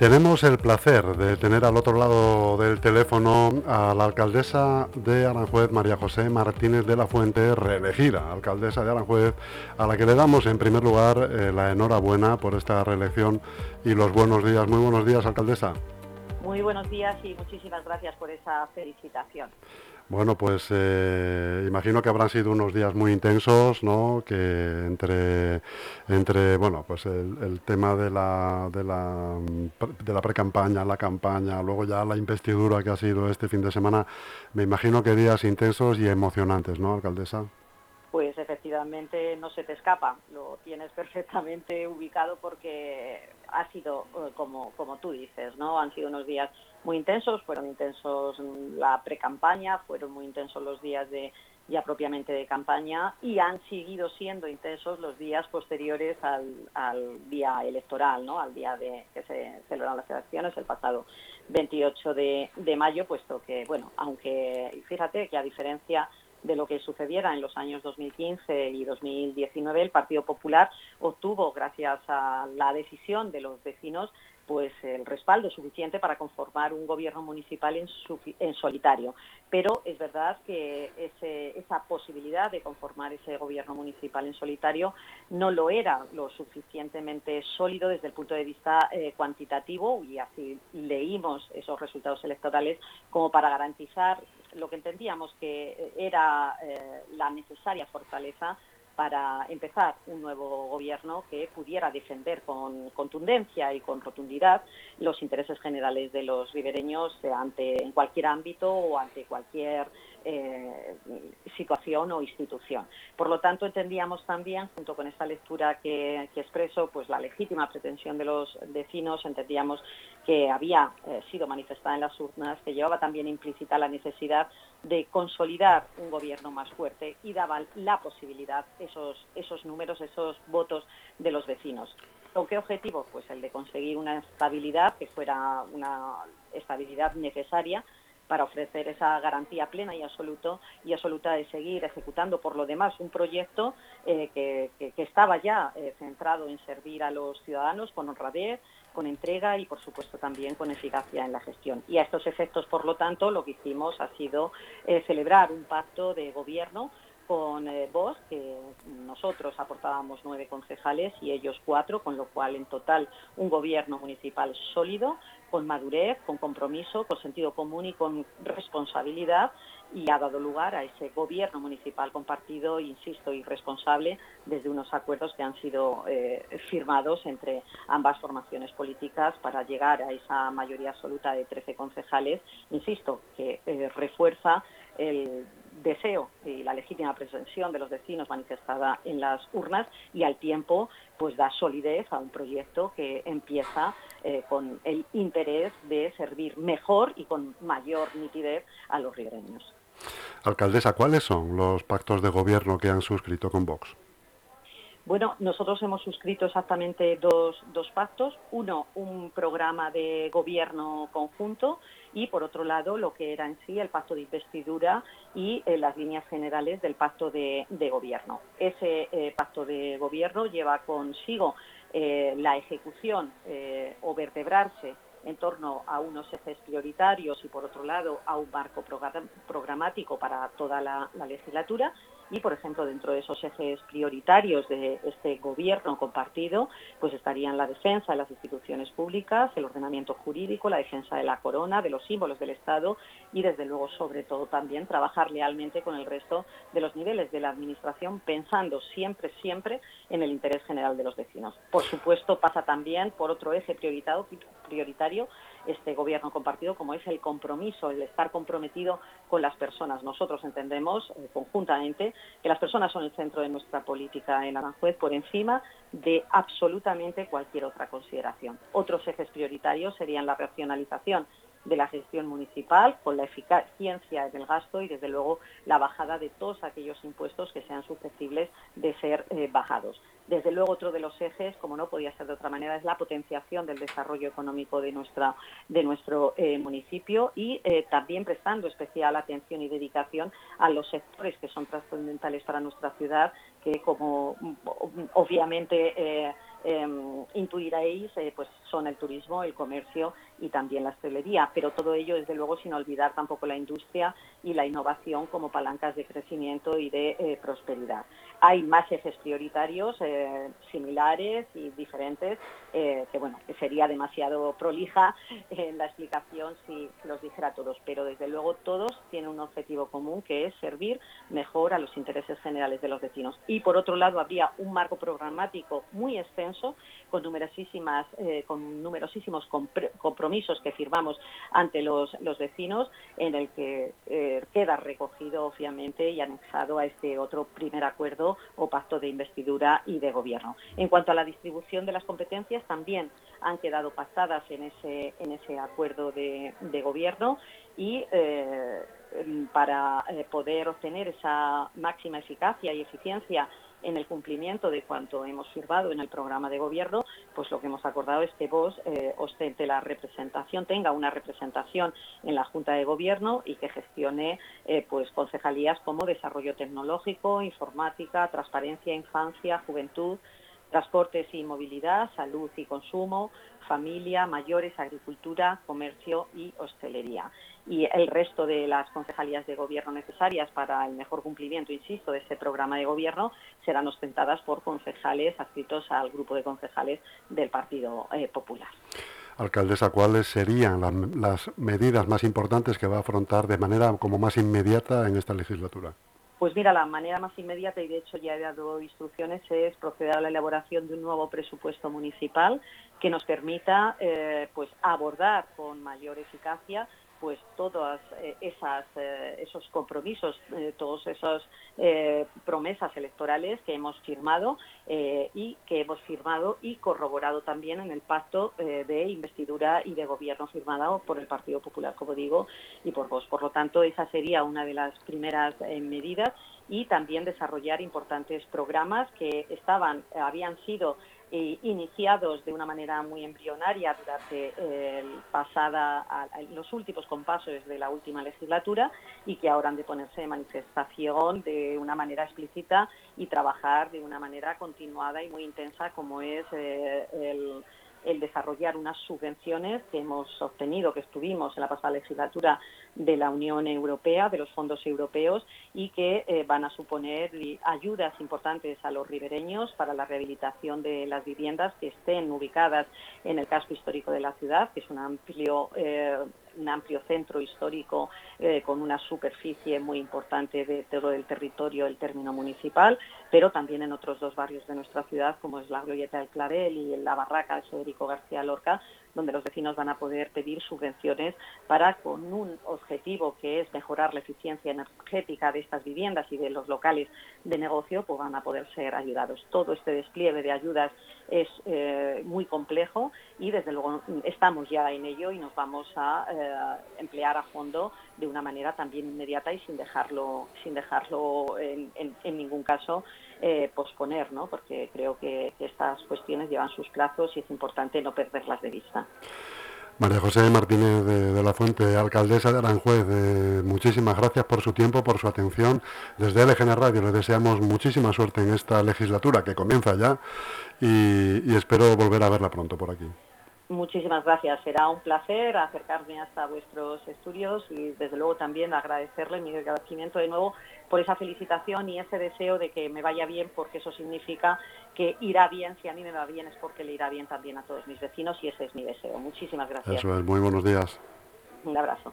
Tenemos el placer de tener al otro lado del teléfono a la alcaldesa de Aranjuez, María José Martínez de la Fuente, reelegida alcaldesa de Aranjuez, a la que le damos en primer lugar eh, la enhorabuena por esta reelección y los buenos días. Muy buenos días, alcaldesa. Muy buenos días y muchísimas gracias por esa felicitación. Bueno, pues eh, imagino que habrán sido unos días muy intensos, ¿no? Que entre, entre bueno, pues el, tema de la, de la, de la pre-campaña, la campaña, luego ya la investidura que ha sido este fin de semana, me imagino que días intensos y emocionantes, ¿no, alcaldesa? No se te escapa, lo tienes perfectamente ubicado porque ha sido eh, como, como tú dices, ¿no? Han sido unos días muy intensos, fueron intensos la pre-campaña, fueron muy intensos los días de ya propiamente de campaña y han seguido siendo intensos los días posteriores al, día electoral, ¿no? al día de que se celebraron las elecciones, el pasado 28 de, de mayo, puesto que, bueno, aunque fíjate que a diferencia de lo que sucediera en los años 2015 y 2019, el Partido Popular obtuvo, gracias a la decisión de los vecinos, pues el respaldo suficiente para conformar un gobierno municipal en, solitario. Pero es verdad que esa posibilidad de conformar ese gobierno municipal en solitario no lo era lo suficientemente sólido desde el punto de vista eh, cuantitativo y así leímos esos resultados electorales como para garantizar lo que entendíamos que era eh, la necesaria fortaleza para empezar un nuevo gobierno que pudiera defender con contundencia y con rotundidad los intereses generales de los ribereños ante en cualquier ámbito o ante cualquier eh, situación o institución. Por lo tanto, entendíamos también, junto con esta lectura que, expreso, pues la legítima pretensión de los vecinos, entendíamos que había eh, sido manifestada en las urnas, que llevaba también implícita la necesidad de consolidar un gobierno más fuerte y daba la posibilidad, esos, esos números, esos votos de los vecinos. ¿Con qué objetivo? Pues el de conseguir una estabilidad que fuera una estabilidad necesaria para ofrecer esa garantía plena y absoluto y absoluta de seguir ejecutando por lo demás un proyecto eh, que, estaba ya eh, centrado en servir a los ciudadanos con honradez, con entrega y, por supuesto, también con eficacia en la gestión. Y a estos efectos, por lo tanto, lo que hicimos ha sido eh, celebrar un pacto de gobierno con eh, vos, que nosotros aportábamos nueve concejales y ellos cuatro, con lo cual en total un gobierno municipal sólido, con madurez, con compromiso, con sentido común y con responsabilidad y ha dado lugar a ese gobierno municipal compartido, insisto, y responsable desde unos acuerdos que han sido eh, firmados entre ambas formaciones políticas para llegar a esa mayoría absoluta de 13 concejales, insisto, que eh, refuerza el deseo y la legítima pretensión de los vecinos manifestada en las urnas y al tiempo pues da solidez a un proyecto que empieza eh, con el interés de servir mejor y con mayor nitidez a los ribereños. Alcaldesa, ¿cuáles son los pactos de gobierno que han suscrito con Vox? Bueno, nosotros hemos suscrito exactamente dos, dos, pactos. Uno, un programa de gobierno conjunto y, por otro lado, lo que era en sí el pacto de investidura y eh, las líneas generales del pacto de, gobierno. Ese eh, pacto de gobierno lleva consigo eh, la ejecución o vertebrarse en torno a unos ejes prioritarios y, por otro lado, a un marco programático para toda la, legislatura. Y, por ejemplo, dentro de esos ejes prioritarios de este gobierno compartido, pues estarían la defensa de las instituciones públicas, el ordenamiento jurídico, la defensa de la corona, de los símbolos del Estado y, desde luego, sobre todo también trabajar lealmente con el resto de los niveles de la Administración, pensando siempre, siempre en el interés general de los vecinos. Por supuesto, pasa también por otro eje prioritario, este gobierno compartido, como es el compromiso, el estar comprometido con las personas. Nosotros entendemos eh, conjuntamente que las personas son el centro de nuestra política en Aranjuez por encima de absolutamente cualquier otra consideración. Otros ejes prioritarios serían la racionalización de la gestión municipal, con la eficiencia del gasto y, desde luego, la bajada de todos aquellos impuestos que sean susceptibles de ser eh, bajados. Desde luego, otro de los ejes, como no podía ser de otra manera, es la potenciación del desarrollo económico de, nuestra, de nuestro eh, municipio y eh, también prestando especial atención y dedicación a los sectores que son trascendentales para nuestra ciudad, que como obviamente Em, intuiréis, pues son el turismo, el comercio y también la hostelería, pero todo ello desde luego sin olvidar tampoco la industria y la innovación como palancas de crecimiento y de eh, prosperidad. Hay más ejes prioritarios eh, similares y diferentes, que bueno, sería demasiado prolija en la explicación si los dijera todos, pero desde luego todos tienen un objetivo común que es servir mejor a los intereses generales de los vecinos. Y por otro lado habría un marco programático muy extenso con numerosísimas, eh, con numerosísimos compromisos que firmamos ante los, vecinos, en el que eh, queda recogido, obviamente, y anexado a este otro primer acuerdo o pacto de investidura y de gobierno. En cuanto a la distribución de las competencias, también han quedado pactadas en ese, en ese acuerdo de, gobierno y eh, para poder obtener esa máxima eficacia y eficiencia en el cumplimiento de cuanto hemos firmado en el programa de gobierno, pues lo que hemos acordado es que vos eh, ostente la representación, tenga una representación en la Junta de Gobierno y que gestione eh, pues concejalías como desarrollo tecnológico, informática, transparencia, infancia, juventud, transportes y movilidad, salud y consumo, familia, mayores, agricultura, comercio y hostelería. Y el resto de las concejalías de gobierno necesarias para el mejor cumplimiento, insisto, de este programa de gobierno serán ostentadas por concejales adscritos al grupo de concejales del Partido eh, Popular. Alcaldesa, ¿cuáles serían las medidas más importantes que va a afrontar de manera como más inmediata en esta legislatura? Pues mira, la manera más inmediata, y de hecho ya he dado instrucciones, es proceder a la elaboración de un nuevo presupuesto municipal que nos permita eh, pues abordar con mayor eficacia pues todas eh, esas eh, esos compromisos, eh, todas esas promesas electorales que hemos firmado y que hemos firmado y corroborado también en el pacto de investidura y de gobierno firmado por el Partido Popular, como digo, y por vos. Por lo tanto, esa sería una de las primeras medidas y también desarrollar importantes programas que estaban habían sido iniciados de una manera muy embrionaria durante pasada, los últimos compasos de la última legislatura y que ahora han de ponerse de manifestación de una manera explícita y trabajar de una manera continuada y muy intensa como es eh, el el desarrollar unas subvenciones que hemos obtenido, que estuvimos en la pasada legislatura de la Unión Europea, de los fondos europeos, y que eh, van a suponer ayudas importantes a los ribereños para la rehabilitación de las viviendas que estén ubicadas en el casco histórico de la ciudad, que es un amplio eh, un amplio centro histórico eh, con una superficie muy importante de todo el territorio el término municipal, pero también en otros dos barrios de nuestra ciudad, como es la Glorieta del Clavel y la Barraca de Federico García Lorca, donde los vecinos van a poder pedir subvenciones para, con un objetivo que es mejorar la eficiencia energética de estas viviendas y de los locales de negocio, pues van a poder ser ayudados. Todo este despliegue de ayudas es eh, muy complejo y desde luego estamos ya en ello y nos vamos a eh, emplear a fondo de una manera también inmediata y sin dejarlo, sin dejarlo en, ningún caso eh, posponer, ¿no? porque creo que, estas cuestiones llevan sus plazos y es importante no perderlas de vista. María José Martínez de, la Fuente, alcaldesa de Aranjuez, muchísimas gracias por su tiempo, por su atención. Desde LGN Radio le deseamos muchísima suerte en esta legislatura que comienza ya y espero volver a verla pronto por aquí. Muchísimas gracias. Será un placer acercarme hasta vuestros estudios y desde luego también agradecerle mi agradecimiento de nuevo por esa felicitación y ese deseo de que me vaya bien porque eso significa que irá bien. Si a mí me va bien es porque le irá bien también a todos mis vecinos y ese es mi deseo. Muchísimas gracias. Eso es. Muy buenos días. Un abrazo.